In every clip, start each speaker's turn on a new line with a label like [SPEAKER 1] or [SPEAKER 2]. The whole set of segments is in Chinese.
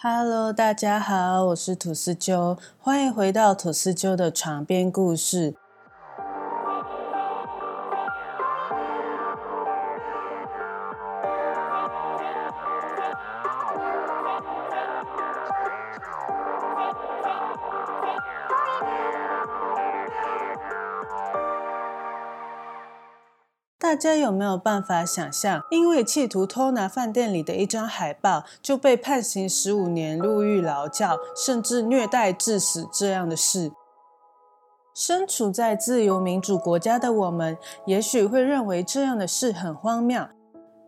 [SPEAKER 1] Hello，大家好，我是吐司鸠，欢迎回到吐司鸠的床边故事。大家有没有办法想象，因为企图偷拿饭店里的一张海报，就被判刑十五年、入狱劳教，甚至虐待致死这样的事？身处在自由民主国家的我们，也许会认为这样的事很荒谬，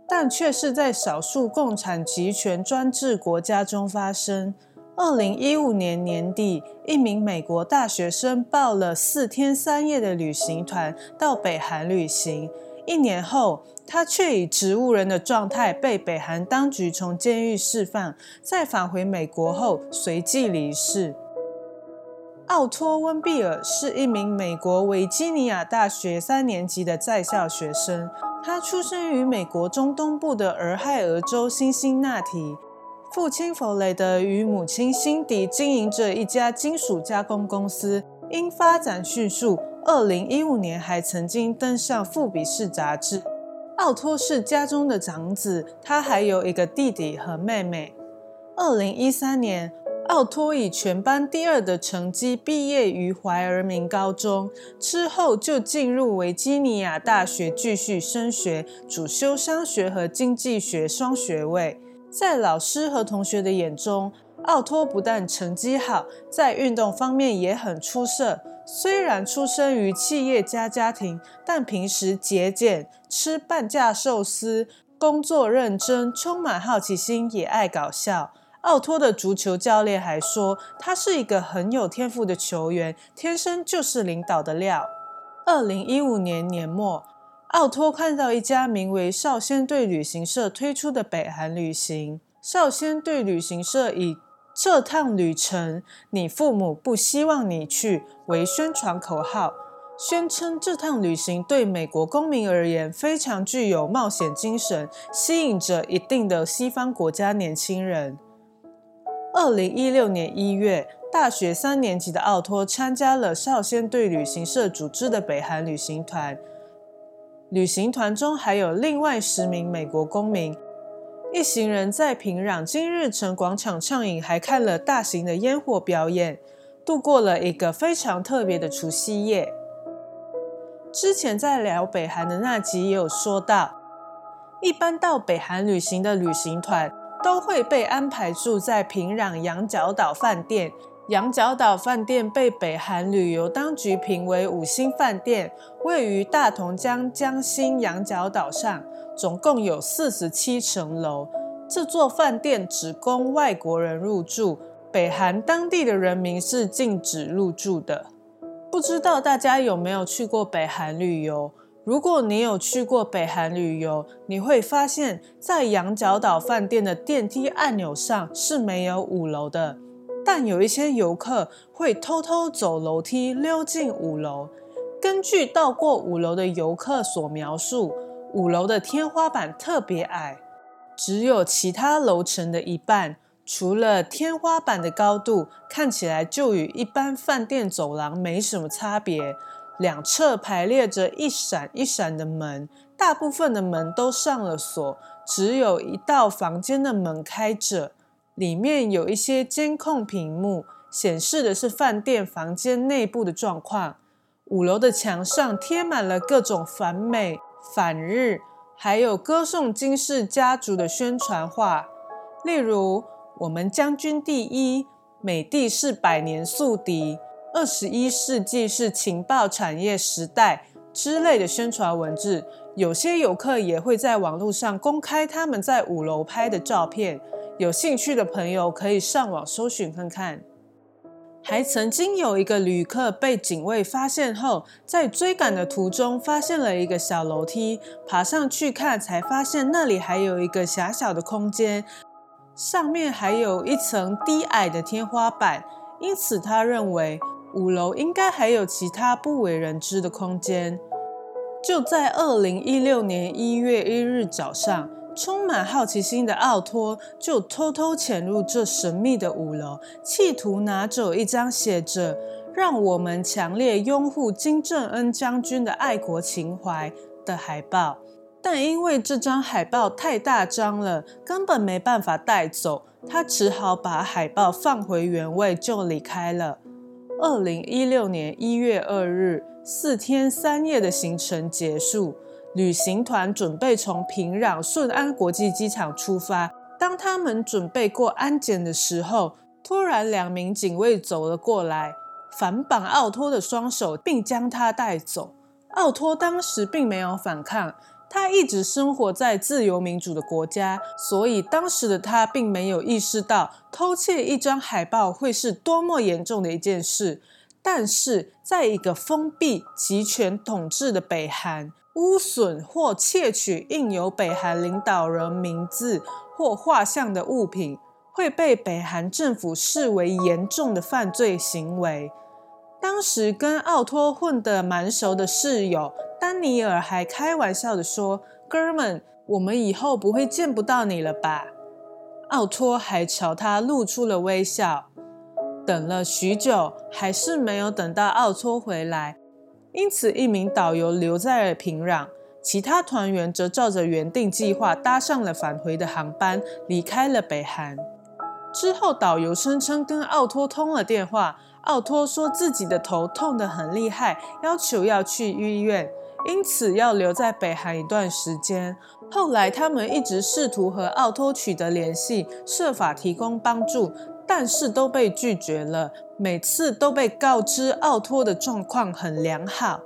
[SPEAKER 1] 但却是在少数共产集权专制国家中发生。二零一五年年底，一名美国大学生报了四天三夜的旅行团到北韩旅行。一年后，他却以植物人的状态被北韩当局从监狱释放，在返回美国后随即离世。奥托·温比尔是一名美国维吉尼亚大学三年级的在校学生，他出生于美国中东部的俄亥俄州辛辛那提，父亲弗雷德与母亲辛迪经营着一家金属加工公司，因发展迅速。二零一五年还曾经登上《富比士》杂志。奥托是家中的长子，他还有一个弟弟和妹妹。二零一三年，奥托以全班第二的成绩毕业于怀俄明高中，之后就进入维吉尼亚大学继续升学，主修商学和经济学双学位。在老师和同学的眼中，奥托不但成绩好，在运动方面也很出色。虽然出生于企业家家庭，但平时节俭，吃半价寿司，工作认真，充满好奇心，也爱搞笑。奥托的足球教练还说，他是一个很有天赋的球员，天生就是领导的料。二零一五年年末，奥托看到一家名为少先队旅行社推出的北韩旅行。少先队旅行社以这趟旅程，你父母不希望你去为宣传口号，宣称这趟旅行对美国公民而言非常具有冒险精神，吸引着一定的西方国家年轻人。二零一六年一月，大学三年级的奥托参加了少先队旅行社组织的北韩旅行团，旅行团中还有另外十名美国公民。一行人在平壤金日成广场畅饮，还看了大型的烟火表演，度过了一个非常特别的除夕夜。之前在聊北韩的那集也有说到，一般到北韩旅行的旅行团都会被安排住在平壤羊角岛饭店。羊角岛饭店被北韩旅游当局评为五星饭店，位于大同江江心羊角岛上。总共有四十七层楼，这座饭店只供外国人入住，北韩当地的人民是禁止入住的。不知道大家有没有去过北韩旅游？如果你有去过北韩旅游，你会发现在羊角岛饭店的电梯按钮上是没有五楼的，但有一些游客会偷偷走楼梯溜进五楼。根据到过五楼的游客所描述。五楼的天花板特别矮，只有其他楼层的一半。除了天花板的高度看起来就与一般饭店走廊没什么差别，两侧排列着一闪一闪的门，大部分的门都上了锁，只有一道房间的门开着，里面有一些监控屏幕，显示的是饭店房间内部的状况。五楼的墙上贴满了各种反美。反日，还有歌颂金氏家族的宣传画，例如“我们将军第一”，“美帝是百年宿敌”，“二十一世纪是情报产业时代”之类的宣传文字。有些游客也会在网络上公开他们在五楼拍的照片，有兴趣的朋友可以上网搜寻看看。还曾经有一个旅客被警卫发现后，在追赶的途中发现了一个小楼梯，爬上去看，才发现那里还有一个狭小的空间，上面还有一层低矮的天花板，因此他认为五楼应该还有其他不为人知的空间。就在二零一六年一月一日早上。充满好奇心的奥托就偷偷潜入这神秘的五楼，企图拿走一张写着“让我们强烈拥护金正恩将军的爱国情怀”的海报。但因为这张海报太大张了，根本没办法带走，他只好把海报放回原位就离开了。二零一六年一月二日，四天三夜的行程结束，旅行团准备从平壤顺安国际机场出发。当他们准备过安检的时候，突然两名警卫走了过来，反绑奥托的双手，并将他带走。奥托当时并没有反抗。他一直生活在自由民主的国家，所以当时的他并没有意识到偷窃一张海报会是多么严重的一件事。但是，在一个封闭、集权统治的北韩，污损或窃取印有北韩领导人名字或画像的物品，会被北韩政府视为严重的犯罪行为。当时跟奥托混得蛮熟的室友。丹尼尔还开玩笑的说：“哥们，我们以后不会见不到你了吧？”奥托还朝他露出了微笑。等了许久，还是没有等到奥托回来，因此一名导游留在了平壤，其他团员则照着原定计划搭上了返回的航班，离开了北韩。之后，导游声称跟奥托通了电话，奥托说自己的头痛得很厉害，要求要去医院。因此要留在北韩一段时间。后来他们一直试图和奥托取得联系，设法提供帮助，但是都被拒绝了。每次都被告知奥托的状况很良好。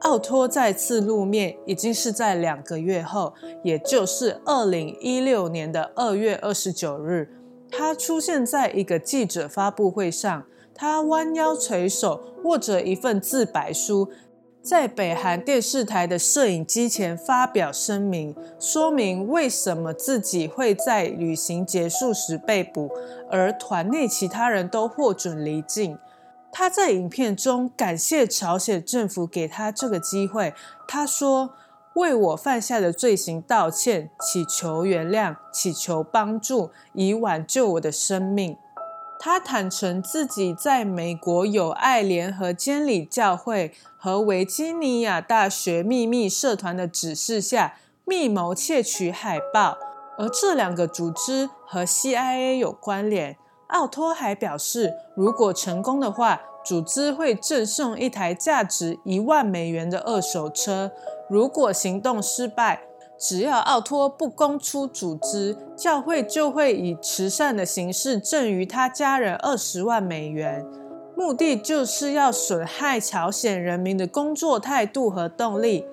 [SPEAKER 1] 奥托再次露面已经是在两个月后，也就是二零一六年的二月二十九日，他出现在一个记者发布会上，他弯腰垂手，握着一份自白书。在北韩电视台的摄影机前发表声明，说明为什么自己会在旅行结束时被捕，而团内其他人都获准离境。他在影片中感谢朝鲜政府给他这个机会。他说：“为我犯下的罪行道歉，祈求原谅，祈求帮助，以挽救我的生命。”他坦诚自己在美国友爱联合监理教会和维吉尼亚大学秘密社团的指示下，密谋窃取海报，而这两个组织和 CIA 有关联。奥托还表示，如果成功的话，组织会赠送一台价值一万美元的二手车；如果行动失败，只要奥托不公出组织，教会就会以慈善的形式赠予他家人二十万美元。目的就是要损害朝鲜人民的工作态度和动力，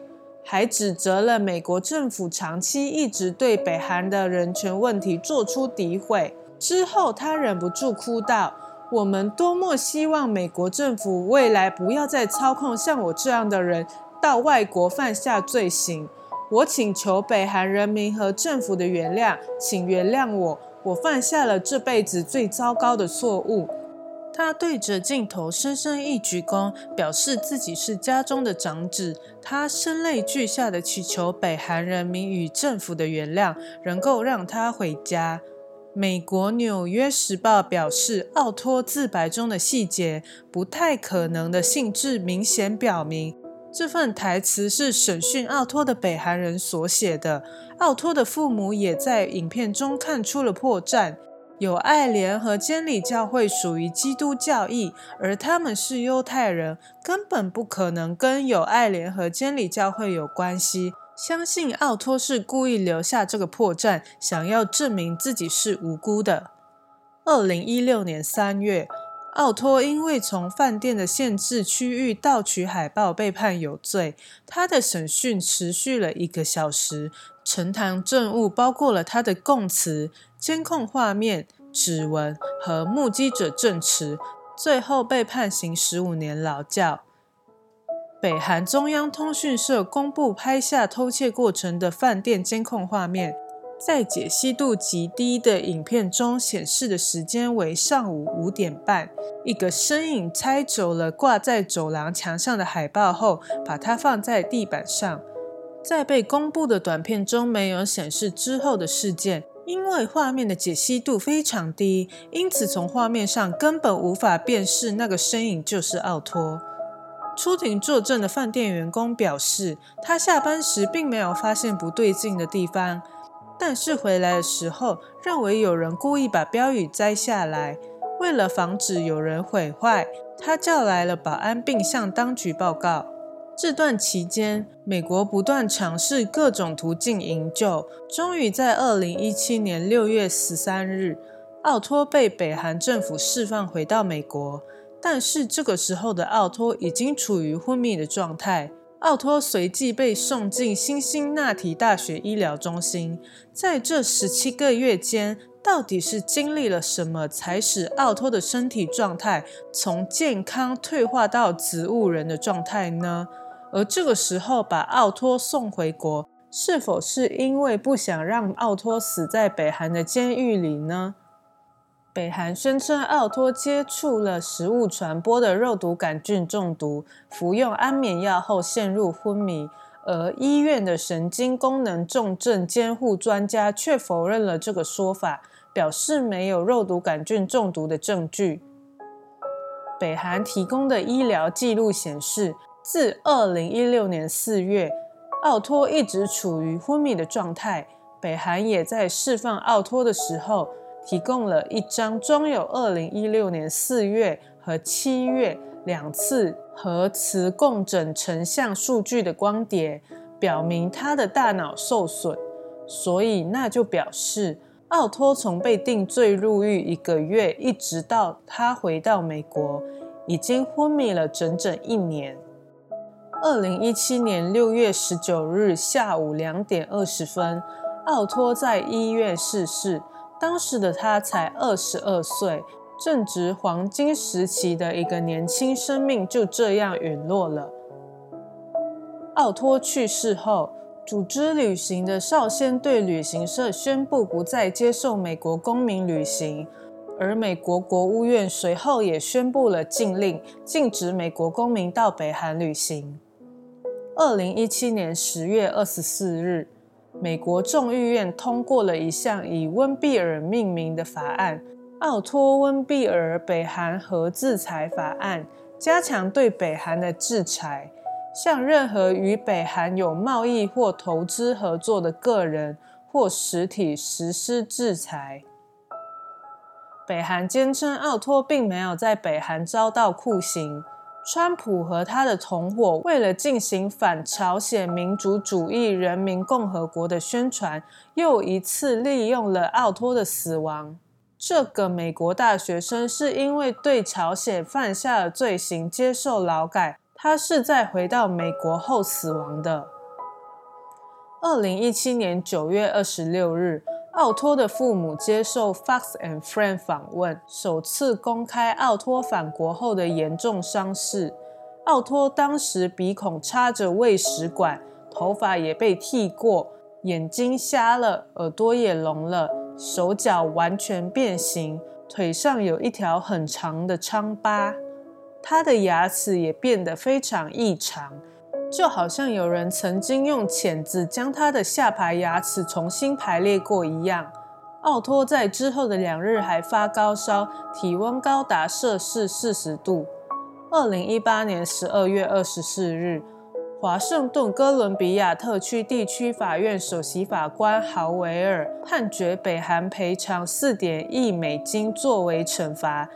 [SPEAKER 1] 还指责了美国政府长期一直对北韩的人权问题做出诋毁。之后，他忍不住哭道：“我们多么希望美国政府未来不要再操控像我这样的人到外国犯下罪行。”我请求北韩人民和政府的原谅，请原谅我，我犯下了这辈子最糟糕的错误。他对着镜头深深一鞠躬，表示自己是家中的长子。他声泪俱下的祈求北韩人民与政府的原谅，能够让他回家。美国《纽约时报》表示，奥托自白中的细节不太可能的性质，明显表明。这份台词是审讯奥托的北韩人所写的。奥托的父母也在影片中看出了破绽。有爱联合监理教会属于基督教义，而他们是犹太人，根本不可能跟有爱联合监理教会有关系。相信奥托是故意留下这个破绽，想要证明自己是无辜的。二零一六年三月。奥托因为从饭店的限制区域盗取海报被判有罪。他的审讯持续了一个小时，呈堂证物包括了他的供词、监控画面、指纹和目击者证词。最后被判刑十五年劳教。北韩中央通讯社公布拍下偷窃过程的饭店监控画面。在解析度极低的影片中显示的时间为上午五点半。一个身影拆走了挂在走廊墙上的海报后，把它放在地板上。在被公布的短片中没有显示之后的事件，因为画面的解析度非常低，因此从画面上根本无法辨识那个身影就是奥托。出庭作证的饭店员工表示，他下班时并没有发现不对劲的地方，但是回来的时候认为有人故意把标语摘下来。为了防止有人毁坏，他叫来了保安，并向当局报告。这段期间，美国不断尝试各种途径营救，终于在二零一七年六月十三日，奥托被北韩政府释放回到美国。但是这个时候的奥托已经处于昏迷的状态。奥托随即被送进辛辛那提大学医疗中心。在这十七个月间，到底是经历了什么，才使奥托的身体状态从健康退化到植物人的状态呢？而这个时候把奥托送回国，是否是因为不想让奥托死在北韩的监狱里呢？北韩宣称奥托接触了食物传播的肉毒杆菌中毒，服用安眠药后陷入昏迷。而医院的神经功能重症监护专家却否认了这个说法，表示没有肉毒杆菌中毒的证据。北韩提供的医疗记录显示，自二零一六年四月，奥托一直处于昏迷的状态。北韩也在释放奥托的时候，提供了一张装有二零一六年四月和七月。两次核磁共振成像数据的光碟，表明他的大脑受损，所以那就表示奥托从被定罪入狱一个月，一直到他回到美国，已经昏迷了整整一年。二零一七年六月十九日下午两点二十分，奥托在医院逝世，当时的他才二十二岁。正值黄金时期的一个年轻生命就这样陨落了。奥托去世后，组织旅行的少先队旅行社宣布不再接受美国公民旅行，而美国国务院随后也宣布了禁令，禁止美国公民到北韩旅行。二零一七年十月二十四日，美国众议院通过了一项以温比尔命名的法案。奥托温比尔北韩核制裁法案加强对北韩的制裁，向任何与北韩有贸易或投资合作的个人或实体实施制裁。北韩坚称奥托并没有在北韩遭到酷刑。川普和他的同伙为了进行反朝鲜民主主义人民共和国的宣传，又一次利用了奥托的死亡。这个美国大学生是因为对朝鲜犯下了罪行，接受劳改。他是在回到美国后死亡的。二零一七年九月二十六日，奥托的父母接受 Fox and Friend 访问，首次公开奥托返国后的严重伤势。奥托当时鼻孔插着胃食管，头发也被剃过，眼睛瞎了，耳朵也聋了。手脚完全变形，腿上有一条很长的疮疤，他的牙齿也变得非常异常，就好像有人曾经用钳子将他的下排牙齿重新排列过一样。奥托在之后的两日还发高烧，体温高达摄氏四十度。二零一八年十二月二十四日。华盛顿哥伦比亚特区地区法院首席法官豪维尔判决北韩赔偿四点亿美金作为惩罚，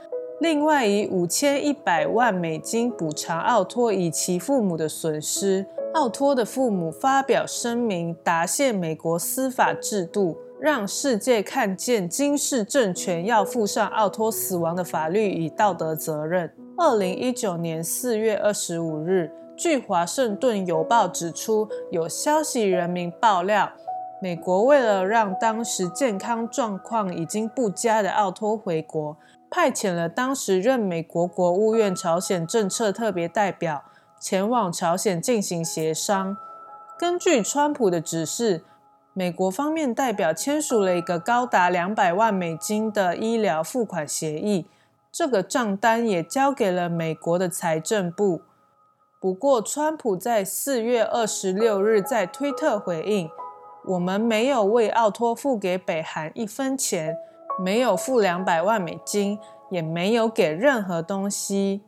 [SPEAKER 1] 另外以五千一百万美金补偿奥托以其父母的损失。奥托的父母发表声明，答谢美国司法制度，让世界看见金氏政权要负上奥托死亡的法律与道德责任。二零一九年四月二十五日。据《华盛顿邮报》指出，有消息人民爆料，美国为了让当时健康状况已经不佳的奥托回国，派遣了当时任美国国务院朝鲜政策特别代表前往朝鲜进行协商。根据川普的指示，美国方面代表签署了一个高达两百万美金的医疗付款协议，这个账单也交给了美国的财政部。不过，川普在四月二十六日在推特回应：“我们没有为奥托付给北韩一分钱，没有付两百万美金，也没有给任何东西。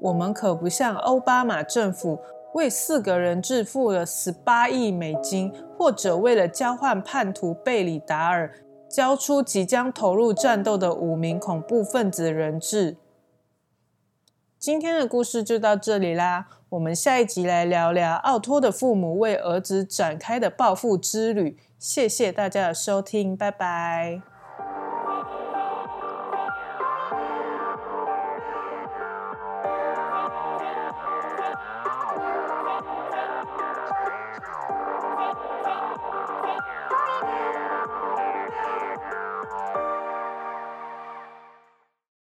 [SPEAKER 1] 我们可不像奥巴马政府。”为四个人质付了十八亿美金，或者为了交换叛徒贝里达尔交出即将投入战斗的五名恐怖分子人质。今天的故事就到这里啦，我们下一集来聊聊奥托的父母为儿子展开的报复之旅。谢谢大家的收听，拜拜。